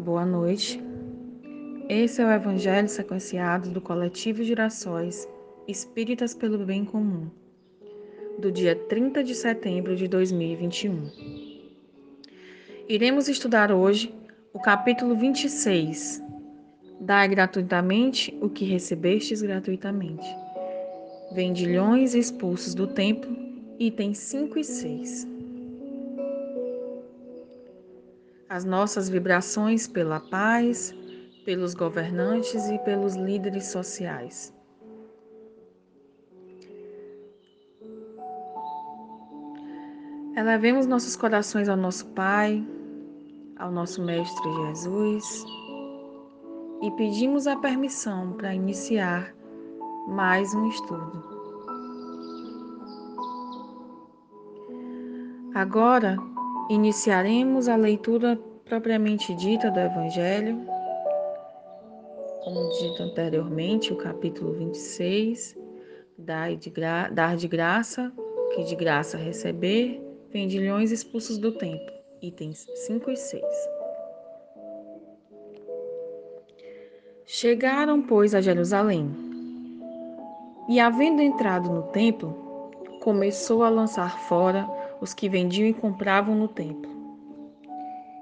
Boa noite. Esse é o Evangelho sequenciado do coletivo Girassóis Espíritas pelo Bem Comum, do dia 30 de setembro de 2021. Iremos estudar hoje o capítulo 26. Dai gratuitamente o que recebestes gratuitamente. Vendilhões expulsos do templo, itens 5 e 6. As nossas vibrações pela paz, pelos governantes e pelos líderes sociais. Elevemos nossos corações ao nosso Pai, ao nosso Mestre Jesus e pedimos a permissão para iniciar mais um estudo. Agora, Iniciaremos a leitura propriamente dita do Evangelho, como dito anteriormente, o capítulo 26, dar de, gra dar de graça, que de graça receber, vendilhões expulsos do templo, itens 5 e 6. Chegaram, pois, a Jerusalém, e havendo entrado no templo, começou a lançar fora os que vendiam e compravam no templo.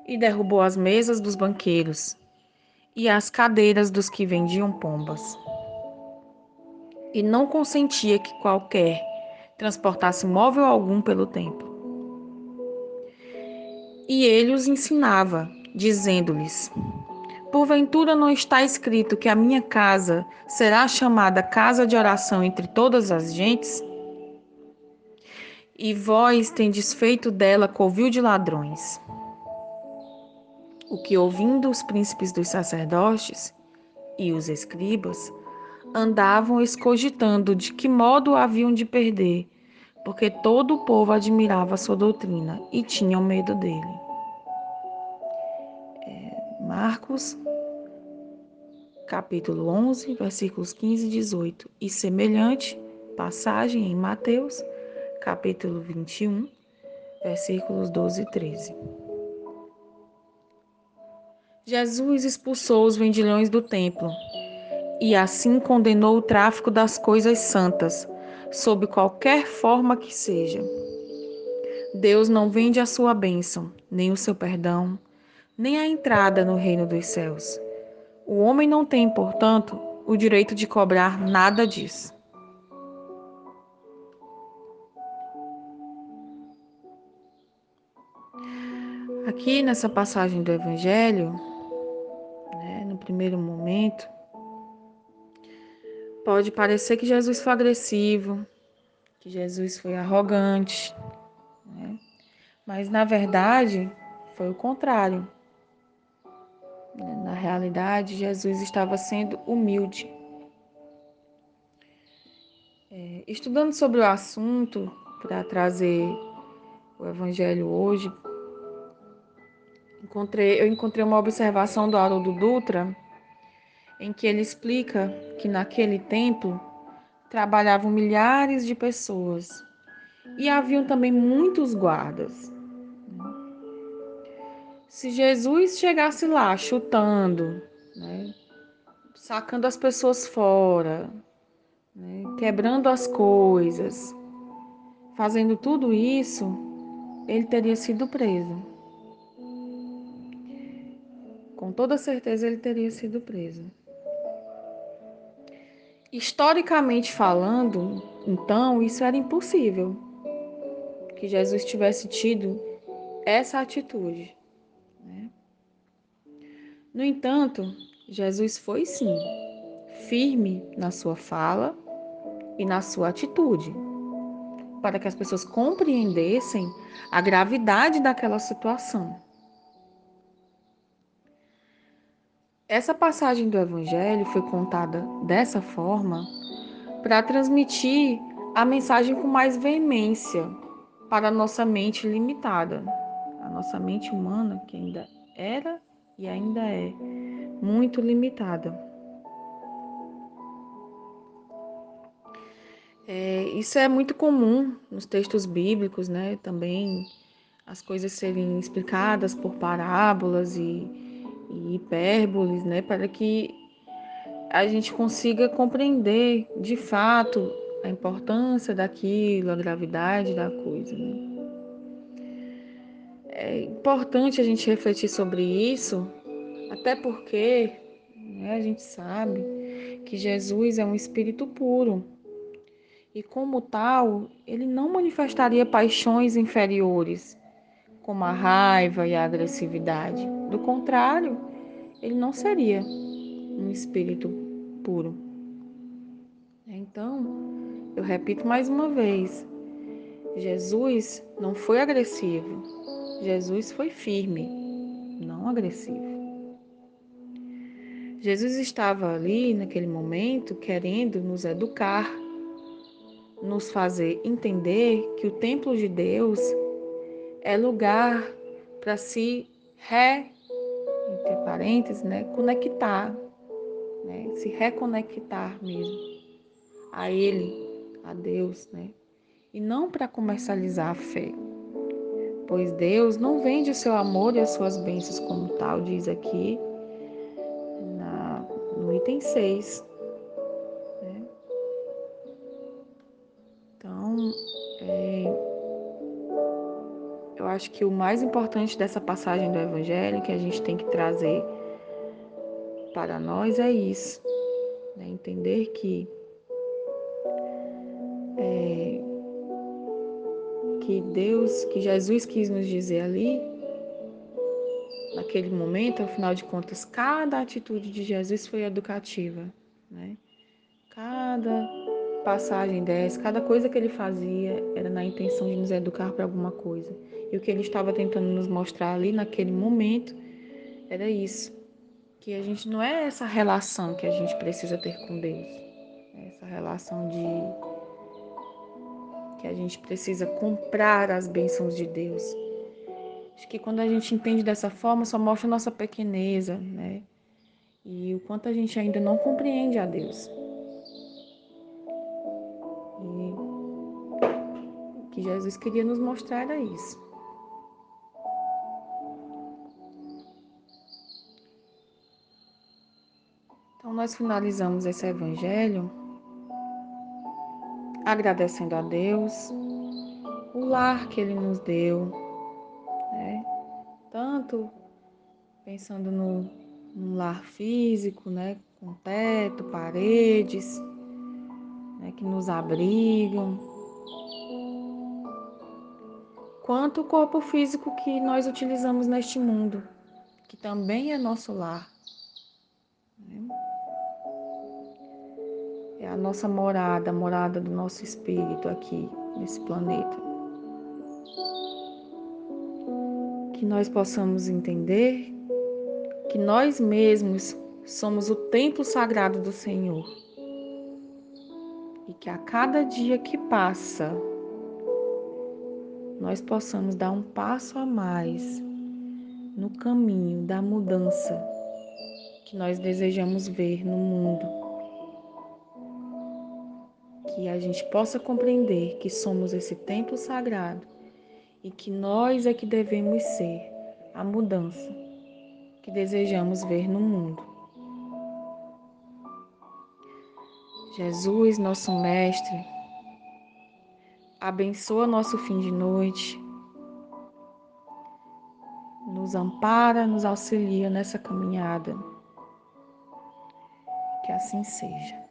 E derrubou as mesas dos banqueiros e as cadeiras dos que vendiam pombas. E não consentia que qualquer transportasse móvel algum pelo templo. E ele os ensinava, dizendo-lhes: Porventura não está escrito que a minha casa será chamada casa de oração entre todas as gentes? E vós tendes feito dela covil de ladrões. O que, ouvindo os príncipes dos sacerdotes e os escribas, andavam escogitando de que modo haviam de perder, porque todo o povo admirava sua doutrina e tinham medo dele. É, Marcos, capítulo 11, versículos 15 e 18, e semelhante passagem em Mateus, capítulo 21, versículos 12 e 13. Jesus expulsou os vendilhões do templo e assim condenou o tráfico das coisas santas, sob qualquer forma que seja. Deus não vende a sua bênção, nem o seu perdão, nem a entrada no reino dos céus. O homem não tem, portanto, o direito de cobrar nada disso. Aqui nessa passagem do Evangelho, né, no primeiro momento, pode parecer que Jesus foi agressivo, que Jesus foi arrogante, né? mas na verdade foi o contrário. Na realidade, Jesus estava sendo humilde. É, estudando sobre o assunto, para trazer o Evangelho hoje encontrei, eu encontrei uma observação do Haroldo Dutra em que ele explica que naquele templo trabalhavam milhares de pessoas e haviam também muitos guardas. Se Jesus chegasse lá chutando, né, sacando as pessoas fora, né, quebrando as coisas, fazendo tudo isso, ele teria sido preso com toda certeza ele teria sido preso. Historicamente falando, então, isso era impossível que Jesus tivesse tido essa atitude. Né? No entanto, Jesus foi sim firme na sua fala e na sua atitude, para que as pessoas compreendessem a gravidade daquela situação. Essa passagem do Evangelho foi contada dessa forma para transmitir a mensagem com mais veemência para a nossa mente limitada, a nossa mente humana que ainda era e ainda é muito limitada. É, isso é muito comum nos textos bíblicos, né? Também as coisas serem explicadas por parábolas e e hipérboles, né, para que a gente consiga compreender de fato a importância daquilo, a gravidade da coisa. Né? É importante a gente refletir sobre isso, até porque né, a gente sabe que Jesus é um espírito puro e, como tal, ele não manifestaria paixões inferiores, como a raiva e a agressividade. Do contrário, ele não seria um espírito puro. Então, eu repito mais uma vez: Jesus não foi agressivo, Jesus foi firme, não agressivo. Jesus estava ali naquele momento querendo nos educar, nos fazer entender que o templo de Deus é lugar para se re, entre parênteses, né, conectar, né, se reconectar mesmo a Ele, a Deus, né, e não para comercializar a fé. Pois Deus não vende o seu amor e as suas bênçãos como tal, diz aqui na, no item 6. Acho que o mais importante dessa passagem do Evangelho que a gente tem que trazer para nós é isso, né? entender que é, que Deus, que Jesus quis nos dizer ali, naquele momento, afinal de contas, cada atitude de Jesus foi educativa, né? Cada passagem dessa, cada coisa que ele fazia era na intenção de nos educar para alguma coisa. E o que ele estava tentando nos mostrar ali naquele momento era isso, que a gente não é essa relação que a gente precisa ter com Deus, é essa relação de que a gente precisa comprar as bênçãos de Deus. Acho que quando a gente entende dessa forma, só mostra a nossa pequeneza, né? E o quanto a gente ainda não compreende a Deus. Jesus queria nos mostrar era isso. Então, nós finalizamos esse evangelho agradecendo a Deus o lar que Ele nos deu, né? tanto pensando no, no lar físico, né? com teto, paredes, né? que nos abrigam, quanto o corpo físico que nós utilizamos neste mundo, que também é nosso lar. é a nossa morada, a morada do nosso espírito aqui nesse planeta. Que nós possamos entender que nós mesmos somos o templo sagrado do Senhor. E que a cada dia que passa, nós possamos dar um passo a mais no caminho da mudança que nós desejamos ver no mundo que a gente possa compreender que somos esse templo sagrado e que nós é que devemos ser a mudança que desejamos ver no mundo. Jesus, nosso Mestre, abençoa nosso fim de noite, nos ampara, nos auxilia nessa caminhada. Que assim seja.